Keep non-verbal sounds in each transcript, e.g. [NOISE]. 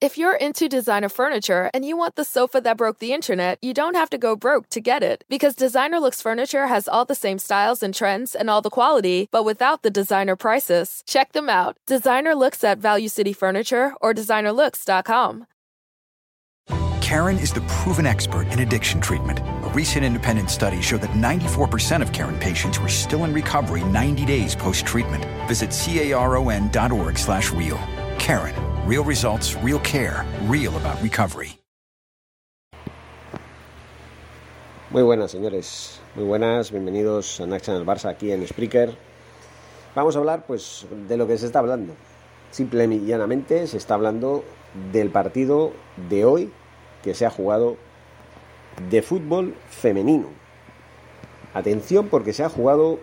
If you're into designer furniture and you want the sofa that broke the internet, you don't have to go broke to get it. Because Designer Looks Furniture has all the same styles and trends and all the quality, but without the designer prices. Check them out. Designer Looks at Value City Furniture or designerlooks.com. Karen is the proven expert in addiction treatment. A recent independent study showed that 94% of Karen patients were still in recovery 90 days post-treatment. Visit caron.org slash real. Karen Real results, real care, real about recovery. Muy buenas, señores. Muy buenas. Bienvenidos a Naxa en el Barça aquí en Spreaker. Vamos a hablar, pues, de lo que se está hablando. Simple y llanamente se está hablando del partido de hoy que se ha jugado de fútbol femenino. Atención porque se ha jugado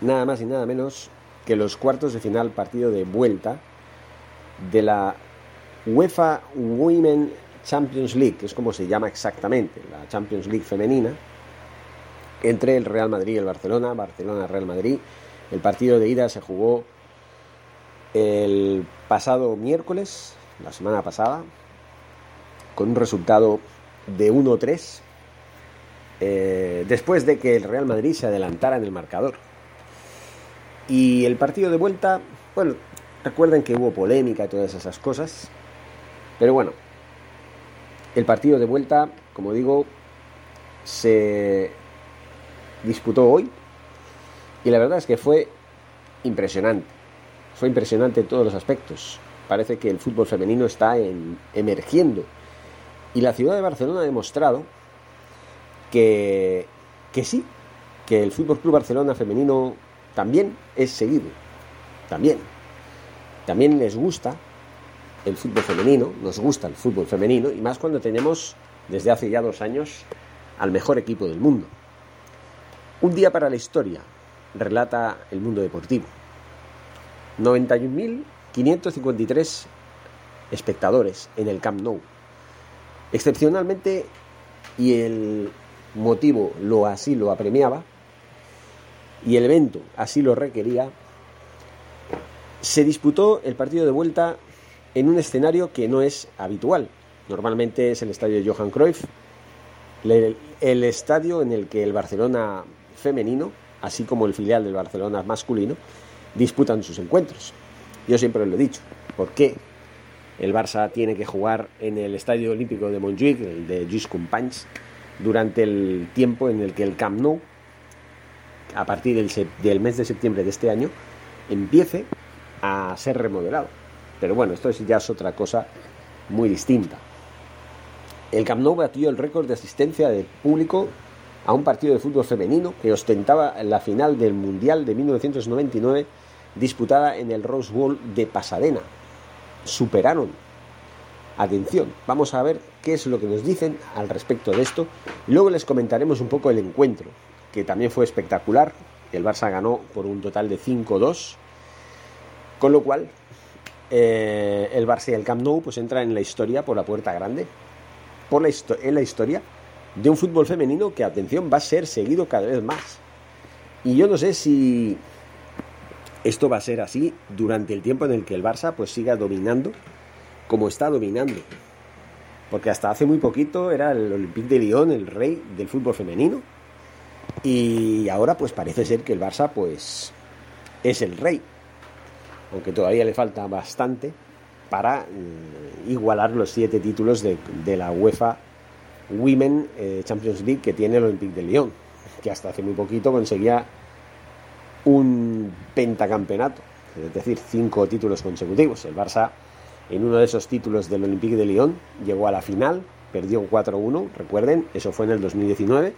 nada más y nada menos que los cuartos de final partido de vuelta de la UEFA Women Champions League, que es como se llama exactamente, la Champions League femenina, entre el Real Madrid y el Barcelona, Barcelona-Real Madrid. El partido de ida se jugó el pasado miércoles, la semana pasada, con un resultado de 1-3, eh, después de que el Real Madrid se adelantara en el marcador. Y el partido de vuelta, bueno, Recuerden que hubo polémica y todas esas cosas. Pero bueno, el partido de vuelta, como digo, se disputó hoy. Y la verdad es que fue impresionante. Fue impresionante en todos los aspectos. Parece que el fútbol femenino está emergiendo. Y la ciudad de Barcelona ha demostrado que, que sí, que el Fútbol Club Barcelona femenino también es seguido. También. También les gusta el fútbol femenino, nos gusta el fútbol femenino, y más cuando tenemos desde hace ya dos años al mejor equipo del mundo. Un día para la historia, relata el mundo deportivo. 91.553 espectadores en el Camp Nou. Excepcionalmente, y el motivo lo así lo apremiaba, y el evento así lo requería, se disputó el partido de vuelta en un escenario que no es habitual. Normalmente es el estadio Johan Cruyff, el, estadio en el que el Barcelona femenino, así como el filial del Barcelona masculino, disputan sus encuentros. Yo siempre lo he dicho, ¿por qué el Barça tiene que jugar en el estadio olímpico de Montjuic, el de Lluís Companys, durante el tiempo en el que el Camp Nou, a partir del, del mes de septiembre de este año, empiece a ser remodelado. Pero bueno, esto ya es otra cosa muy distinta. El Camp Nou batió el récord de asistencia de público a un partido de fútbol femenino que ostentaba la final del Mundial de 1999 disputada en el Rose Bowl de Pasadena. Superaron. Atención, vamos a ver qué es lo que nos dicen al respecto de esto. Luego les comentaremos un poco el encuentro, que también fue espectacular. El Barça ganó por un total de 5-2 con lo cual, eh, el Barça y el Camp Nou pues entra en la historia por la puerta grande, por la en la historia de un fútbol femenino que, atención, va a ser seguido cada vez más. Y yo no sé si esto va a ser así durante el tiempo en el que el Barça pues siga dominando como está dominando. Porque hasta hace muy poquito era el Olympique de Lyon el rey del fútbol femenino. Y ahora pues parece ser que el Barça pues es el rey aunque todavía le falta bastante para mm, igualar los siete títulos de, la UEFA Women eh, Champions League que tiene el Olympique de Lyon, que hasta hace muy poquito conseguía un pentacampeonato, es decir, cinco títulos consecutivos. El Barça, en uno de esos títulos del Olympique de Lyon, llegó a la final, perdió 4-1, recuerden, eso fue en el 2019,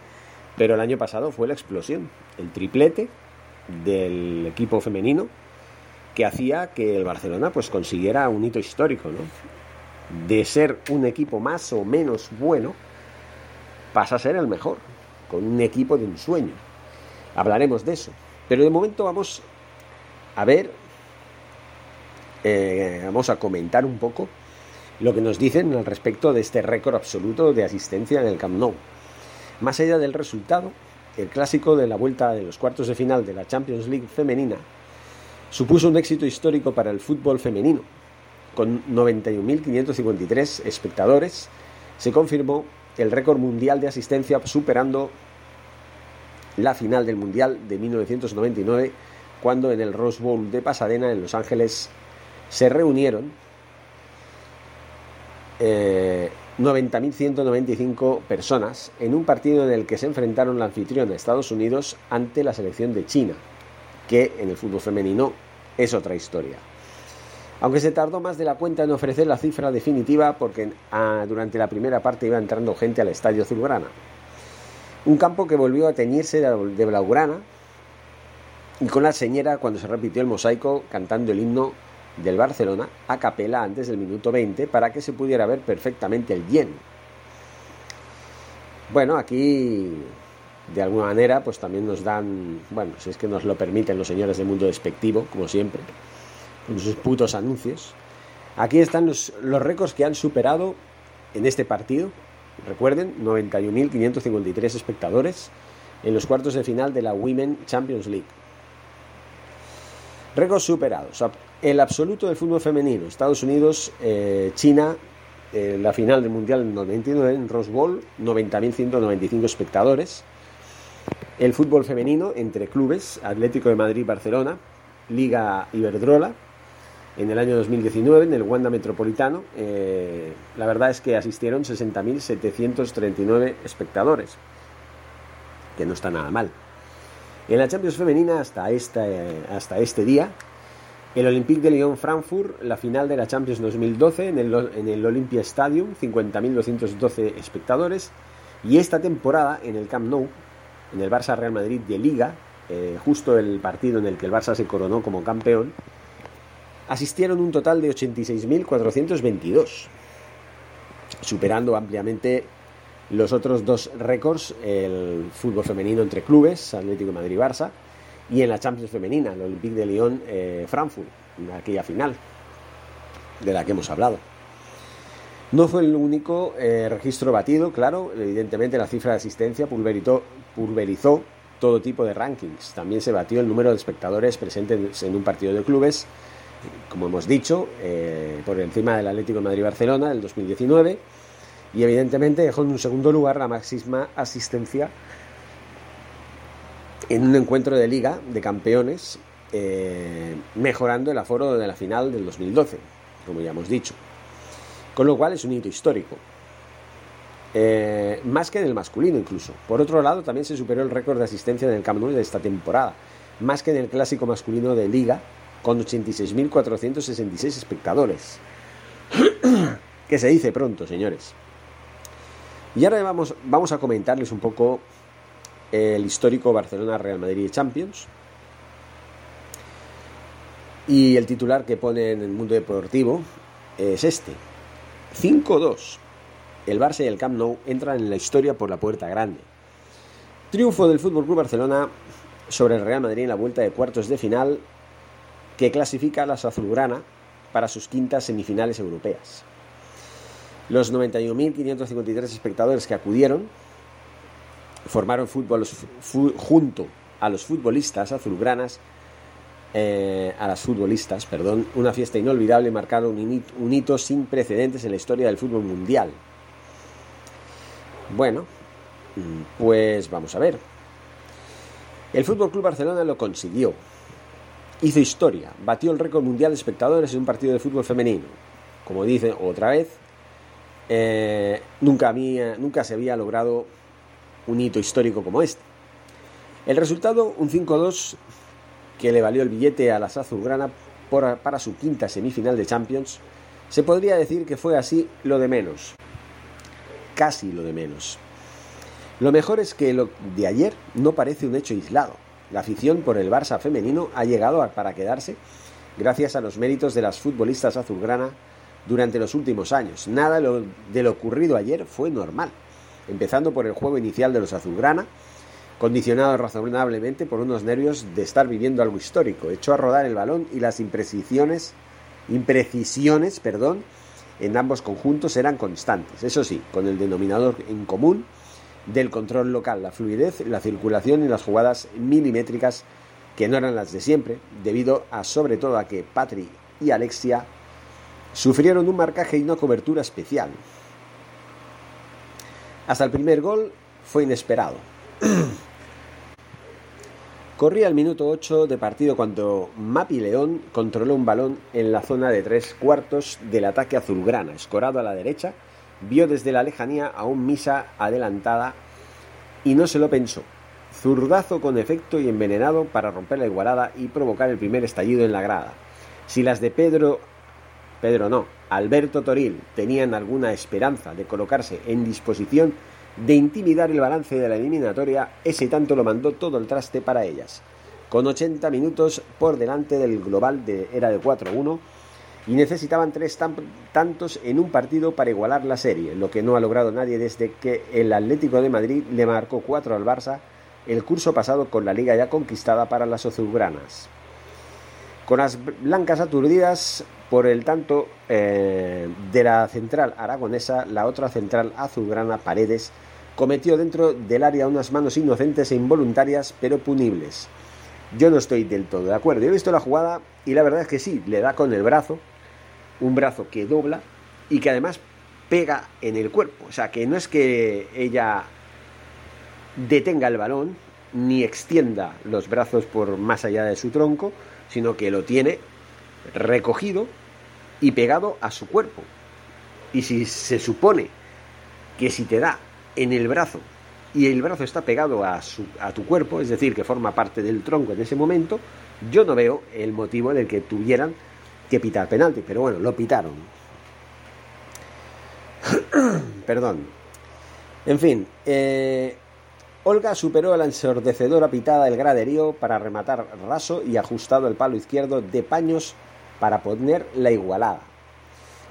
pero el año pasado fue la explosión, el triplete del equipo femenino hacía que el Barcelona pues consiguiera un hito histórico, ¿no? De ser un equipo más o menos bueno, pasa a ser el mejor, con un equipo de un sueño. Hablaremos de eso. Pero de momento vamos a ver, eh, vamos a comentar un poco lo que nos dicen al respecto de este récord absoluto de asistencia en el Camp Nou. Más allá del resultado, el clásico de la vuelta de los cuartos de final de la Champions League femenina supuso un éxito histórico para el fútbol femenino. con 91.553 espectadores, se confirmó el récord mundial de asistencia superando la final del Mundial de 1999 cuando en el Rose Bowl de Pasadena en Los Ángeles se reunieron 90.195 eh, personas en un partido en el que se enfrentaron la anfitrión de Estados Unidos ante la selección de China, que en el fútbol femenino es otra historia. Aunque se tardó más de la cuenta en ofrecer la cifra definitiva porque ah, durante la primera parte iba entrando gente al estadio azulgrana. Un campo que volvió a teñirse de blaugrana y con la señera cuando se repitió el mosaico cantando el himno del Barcelona a capela antes del minuto 20 para que se pudiera ver perfectamente el yen. Bueno, aquí de alguna manera pues también nos dan, bueno, si es que nos lo permiten los señores del mundo despectivo, como siempre, con sus putos anuncios. Aquí están los, los récords que han superado en este partido. Recuerden, 91.553 espectadores en los cuartos de final de la Women Champions League. Récords superados. El absoluto del fútbol femenino. Estados Unidos, eh, China, eh, la final del Mundial en 99 en Rose Bowl, 90.195 espectadores. El fútbol femenino entre clubes, Atlético de Madrid, Barcelona, Liga Iberdrola, en el año 2019 en el Wanda Metropolitano. Eh, la verdad es que asistieron 60.739 espectadores, que no está nada mal. En la Champions femenina hasta, esta, hasta este día, el Olympique de Lyon-Frankfurt, la final de la Champions 2012 en el, en el Olympia Stadium, 50.212 espectadores. Y esta temporada en el Camp Nou, en el Barça Real Madrid de Liga, eh, justo el partido en el que el Barça se coronó como campeón, asistieron un total de 86.422, superando ampliamente los otros dos récords, el fútbol femenino entre clubes, Atlético de Madrid y en la Champions femenina, el Olympique de Lyon eh, aquella final de la que hemos hablado. No fue el único eh, registro batido, claro, evidentemente la cifra de asistencia pulverizó, todo tipo de rankings. También se batió el número de espectadores presentes en un partido de clubes, como hemos dicho, eh, por encima del Atlético de Madrid-Barcelona del 2019 y evidentemente dejó en un segundo lugar la máxima asistencia en un encuentro de liga de campeones, eh, mejorando el aforo de la final del 2012, como ya hemos dicho. Con lo cual es un hito histórico. Eh, más que en el masculino incluso. Por otro lado, también se superó el récord de asistencia en el Camp Nou de esta temporada, más que en el clásico masculino de liga, con 86.466 espectadores. [CLEARS THROAT] que se dice pronto, señores. Y ahora vamos, vamos a comentarles un poco el histórico Barcelona Real Madrid Champions. Y el titular que pone en el mundo deportivo es este. 5-2. El Barça y el Camp Nou entran en la historia por la puerta grande. Triunfo del Fútbol Club Barcelona sobre el Real Madrid en la vuelta de cuartos de final que clasifica a las azulgrana para sus quintas semifinales europeas. Los 91.553 espectadores que acudieron formaron fútbol, junto a los futbolistas azulgranas, eh, a las futbolistas, perdón, una fiesta inolvidable marcando un, hito sin precedentes en la historia del fútbol mundial. Bueno, pues vamos a ver. El Fútbol Club Barcelona lo consiguió. Hizo historia, batió el récord mundial de espectadores en un partido de fútbol femenino. Como dice otra vez, eh, nunca, había, nunca se había logrado un hito histórico como este. El resultado, un 5-2 que le valió el billete a la Azulgrana para su quinta semifinal de Champions, se podría decir que fue así lo de menos. Casi lo de menos. Lo mejor es que lo de ayer no parece un hecho aislado. La afición por el Barça femenino ha llegado para quedarse gracias a los méritos de las futbolistas azulgrana durante los últimos años. Nada de lo ocurrido ayer fue normal, empezando por el juego inicial de los azulgrana, condicionado razonablemente por unos nervios de estar viviendo algo histórico, echó a rodar el balón y las imprecisiones, imprecisiones, perdón, en ambos conjuntos eran constantes, eso sí, con el denominador en común del control local, la fluidez, la circulación y las jugadas milimétricas que no eran las de siempre, debido a sobre todo a que Patri y Alexia sufrieron un marcaje y una cobertura especial. Hasta el primer gol fue inesperado. [CLEARS THROAT] Corría el minuto 8 de partido cuando Mapi León controló un balón en la zona de tres cuartos del ataque azulgrana, escorado a la derecha, vio desde la lejanía a un Misa adelantada y no se lo pensó. Zurdazo con efecto y envenenado para romper la igualada y provocar el primer estallido en la grada. Si las de Pedro, Pedro no, Alberto Toril tenían alguna esperanza de colocarse en disposición de intimidar el balance de la eliminatoria, ese tanto lo mandó todo el traste para ellas. Con 80 minutos por delante del global de, era de 4-1 y necesitaban tres tantos en un partido para igualar la serie, lo que no ha logrado nadie desde que el Atlético de Madrid le marcó 4 al Barça el curso pasado con la liga ya conquistada para las azulgranas. Con las blancas aturdidas por el tanto eh, de la central aragonesa, la otra central azulgrana Paredes cometió dentro del área unas manos inocentes e involuntarias, pero punibles. Yo no estoy del todo de acuerdo. He visto la jugada y la verdad es que sí, le da con el brazo, un brazo que dobla y que además pega en el cuerpo. O sea, que no es que ella detenga el balón ni extienda los brazos por más allá de su tronco, sino que lo tiene recogido y pegado a su cuerpo. Y si se supone que si te da en el brazo y el brazo está pegado a, a tu cuerpo, es decir, que forma parte del tronco en ese momento, yo no veo el motivo en el que tuvieran que pitar penalti, pero bueno, lo pitaron. [COUGHS] Perdón. En fin, eh, Olga superó a la ensordecedora pitada del graderío para rematar raso y ajustado el palo izquierdo de paños para poner la igualada.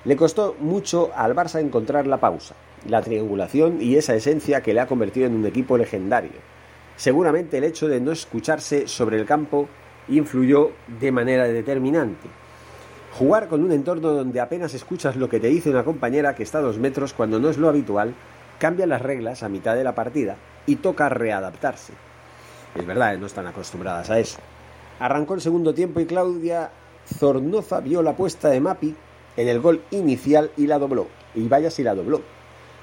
Le costó mucho al Barça encontrar la pausa, la triangulación y esa esencia que le ha convertido en un equipo legendario. Seguramente el hecho de no escucharse sobre el campo influyó de manera determinante. Jugar con un entorno donde apenas escuchas lo que te dice una compañera que está a dos metros cuando no es lo habitual, cambia las reglas a mitad de la partida y toca readaptarse. Es verdad, no están acostumbradas a eso. Arrancó el segundo tiempo y Claudia Zornoza vio la puesta de Mapi en el gol inicial y la dobló. Y vaya si la dobló.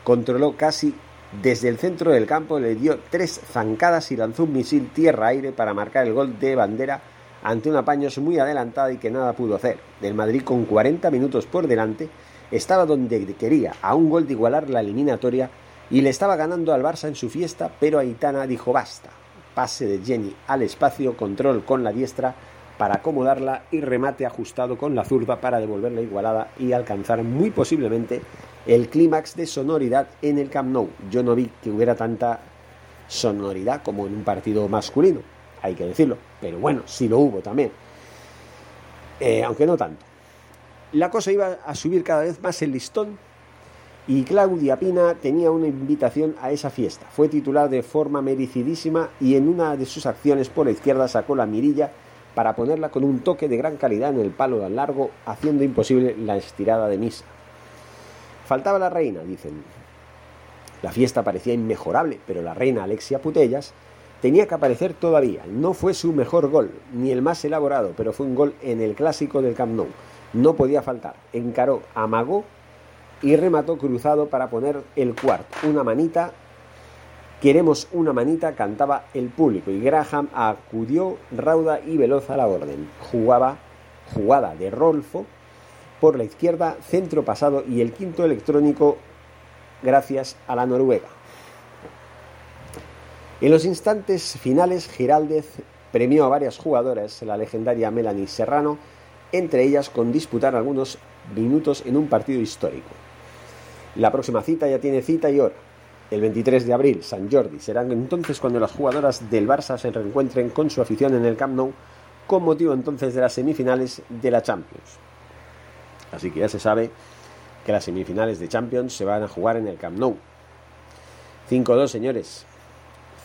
Controló casi desde el centro del campo, le dio tres zancadas y lanzó un misil tierra-aire para marcar el gol de bandera ante una Paños muy adelantada y que nada pudo hacer. El Madrid con 40 minutos por delante estaba donde quería, a un gol de igualar la eliminatoria y le estaba ganando al Barça en su fiesta, pero Aitana dijo basta. Pase de Jenny al espacio, control con la diestra para acomodarla y remate ajustado con la zurda para devolverla igualada y alcanzar muy posiblemente el clímax de sonoridad en el Camp Nou. Yo no vi que hubiera tanta sonoridad como en un partido masculino, hay que decirlo, pero bueno, sí lo hubo también, eh, aunque no tanto. La cosa iba a subir cada vez más el listón y Claudia Pina tenía una invitación a esa fiesta. Fue titular de forma merecidísima y en una de sus acciones por la izquierda sacó la mirilla para ponerla con un toque de gran calidad en el palo tan largo, haciendo imposible la estirada de misa. Faltaba la reina, dicen. La fiesta parecía inmejorable, pero la reina Alexia Putellas tenía que aparecer todavía. No fue su mejor gol, ni el más elaborado, pero fue un gol en el clásico del Camp Nou. No podía faltar. Encaró, amagó y remató cruzado para poner el cuarto. Una manita, queremos una manita, cantaba el público y Graham acudió rauda y veloz a la orden. Jugaba jugada de Rolfo por la izquierda, centro pasado y el quinto electrónico gracias a la Noruega. En los instantes finales, Giraldez premió a varias jugadoras, la legendaria Melanie Serrano, entre ellas con disputar algunos minutos en un partido histórico. La próxima cita ya tiene cita y hora. El 23 de abril, San Jordi. Será entonces cuando las jugadoras del Barça se reencuentren con su afición en el Camp Nou, con motivo entonces de las semifinales de la Champions. Así que ya se sabe que las semifinales de Champions se van a jugar en el Camp Nou. 5-2, señores.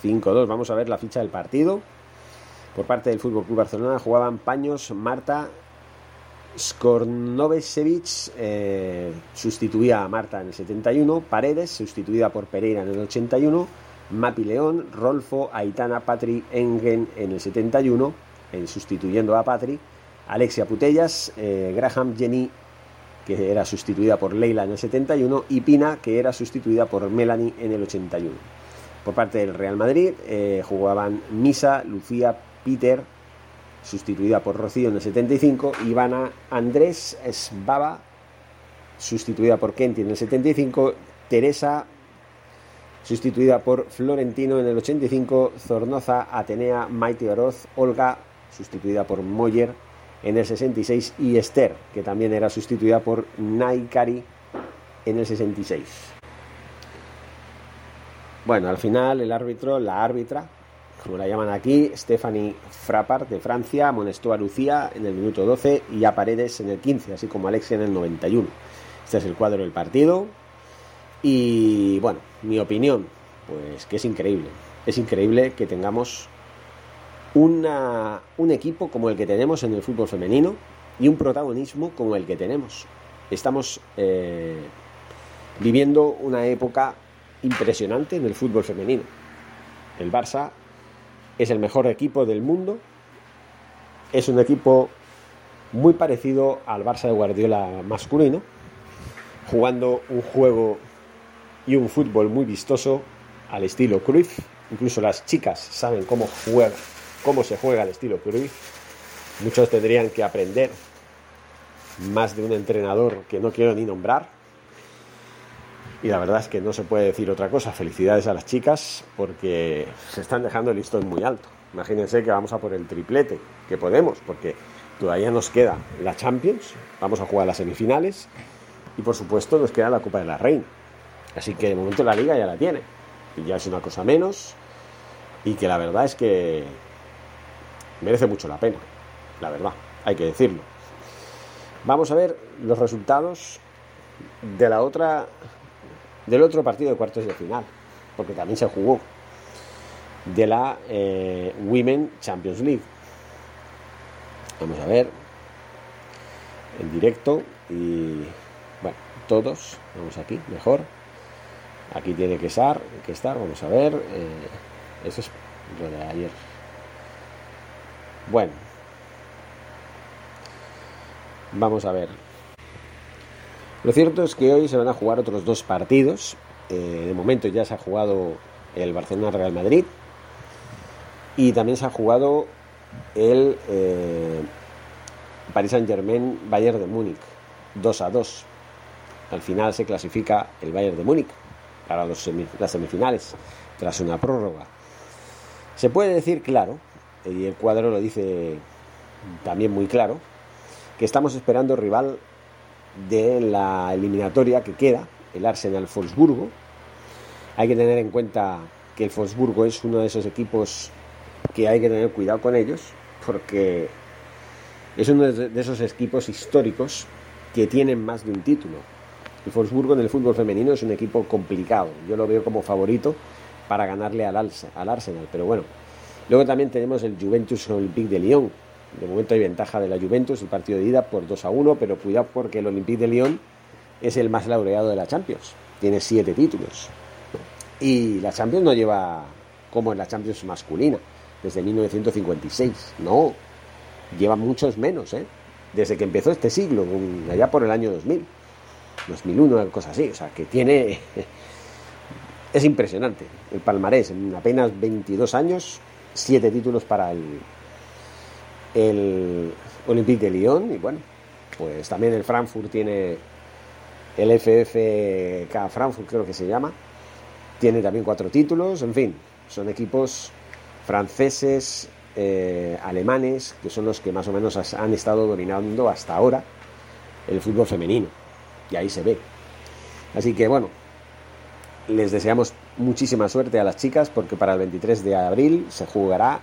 5-2. Vamos a ver la ficha del partido. Por parte del Fútbol Club Barcelona jugaban Paños, Marta, Skornovesevich eh, sustituía a Marta en el 71, Paredes sustituida por Pereira en el 81, Mapi León, Rolfo, Aitana, Patri, Engen en el 71, en sustituyendo a Patri, Alexia Putellas, eh, Graham, Jenny que era sustituida por Leila en el 71, y Pina, que era sustituida por Melanie en el 81. Por parte del Real Madrid eh, jugaban Misa, Lucía, Peter, sustituida por Rocío en el 75, Ivana Andrés Esbaba, sustituida por Kenty en el 75, Teresa, sustituida por Florentino en el 85, Zornoza, Atenea, Maite Oroz, Olga, sustituida por Moyer en el 66 y Esther, que también era sustituida por Naikari en el 66. Bueno, al final el árbitro, la árbitra, como la llaman aquí, Stephanie Frappart de Francia, amonestó a Lucía en el minuto 12 y a Paredes en el 15, así como Alexia en el 91. Este es el cuadro del partido. Y bueno, mi opinión, pues que es increíble. Es increíble que tengamos una, un equipo como el que tenemos en el fútbol femenino y un protagonismo como el que tenemos. Estamos eh, viviendo una época impresionante en el fútbol femenino. El Barça es el mejor equipo del mundo, es un equipo muy parecido al Barça de Guardiola masculino, jugando un juego y un fútbol muy vistoso al estilo Cruyff. Incluso las chicas saben cómo juega cómo se juega el estilo Cruyff. Muchos tendrían que aprender más de un entrenador que no quiero ni nombrar. Y la verdad es que no se puede decir otra cosa. Felicidades a las chicas porque se están dejando el listón muy alto. Imagínense que vamos a por el triplete, que podemos, porque todavía nos queda la Champions, vamos a jugar las semifinales y por supuesto nos queda la Copa de la Reina. Así que de momento la liga ya la tiene. Y ya es una cosa menos. Y que la verdad es que merece mucho la pena, la verdad, hay que decirlo. Vamos a ver los resultados de la otra del otro partido de cuartos de final, porque también se jugó de la eh, Women Champions League. Vamos a ver en directo y bueno, todos, vamos aquí, mejor. Aquí tiene que estar, que estar, vamos a ver. Eh, eso es lo de ayer. Bueno, vamos a ver. Lo cierto es que hoy se van a jugar otros dos partidos. Eh, de momento ya se ha jugado el Barcelona-Real Madrid y también se ha jugado el eh, Paris Saint-Germain-Bayern de Múnich 2 a 2. Al final se clasifica el Bayern de Múnich para los las semifinales tras una prórroga. Se puede decir claro y el cuadro lo dice también muy claro, que estamos esperando rival de la eliminatoria que queda, el Arsenal Wolfsburgo. Hay que tener en cuenta que el Wolfsburgo es uno de esos equipos que hay que tener cuidado con ellos, porque es uno de esos equipos históricos que tienen más de un título. El Wolfsburgo en el fútbol femenino es un equipo complicado. Yo lo veo como favorito para ganarle al, al Arsenal, pero bueno, Luego también tenemos el Juventus Olympique de Lyon. De momento hay ventaja de la Juventus, el partido de ida por 2 a 1, pero cuidado porque el Olympique de Lyon es el más laureado de la Champions. Tiene siete títulos. Y la Champions no lleva como en la Champions masculina, desde 1956. No, lleva muchos menos, ¿eh? Desde que empezó este siglo, allá por el año 2000. 2001, cosa así. O sea, que tiene... [LAUGHS] es impresionante el palmarés. En apenas 22 años siete títulos para el, el Olympique de Lyon y bueno, pues también el Frankfurt tiene el FFK Frankfurt creo que se llama, tiene también cuatro títulos, en fin, son equipos franceses, eh, alemanes, que son los que más o menos han estado dominando hasta ahora el fútbol femenino, y ahí se ve. Así que bueno, les deseamos muchísima suerte a las chicas porque para el 23 de abril se jugará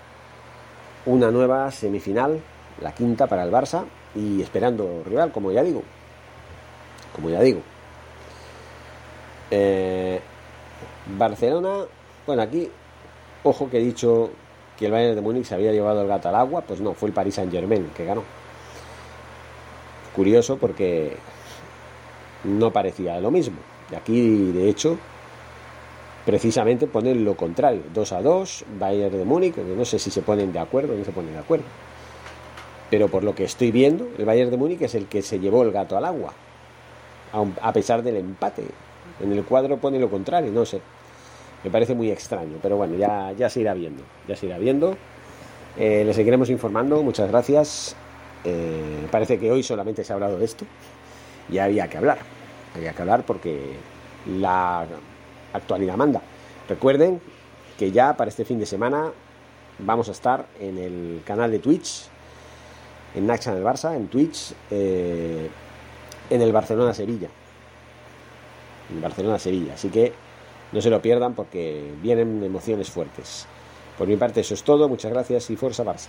una nueva semifinal, la quinta para el Barça y esperando rival, como ya digo. Como ya digo. Eh, Barcelona, bueno, aquí, ojo que he dicho que el Bayern de Múnich se había llevado el gato al agua, pues no, fue el Paris Saint Germain que ganó. Curioso porque no parecía lo mismo. Y aquí, de hecho, precisamente ponen lo contrario, 2 a 2, Bayern de Múnich, no sé si se ponen de acuerdo o no se ponen de acuerdo. Pero por lo que estoy viendo, el Bayern de Múnich es el que se llevó el gato al agua. a pesar del empate. En el cuadro pone lo contrario, no sé. Me parece muy extraño, pero bueno, ya, ya se irá viendo. Ya se irá viendo. Eh, le seguiremos informando, muchas gracias. Eh, parece que hoy solamente se ha hablado de esto. Y había que hablar. Había que hablar porque la actualidad manda. Recuerden que ya para este fin de semana vamos a estar en el canal de Twitch, en Naxa del Barça, en Twitch, eh, en el Barcelona-Sevilla. En Barcelona-Sevilla. Así que no se lo pierdan porque vienen emociones fuertes. Por mi parte eso es todo, muchas gracias y fuerza Barça.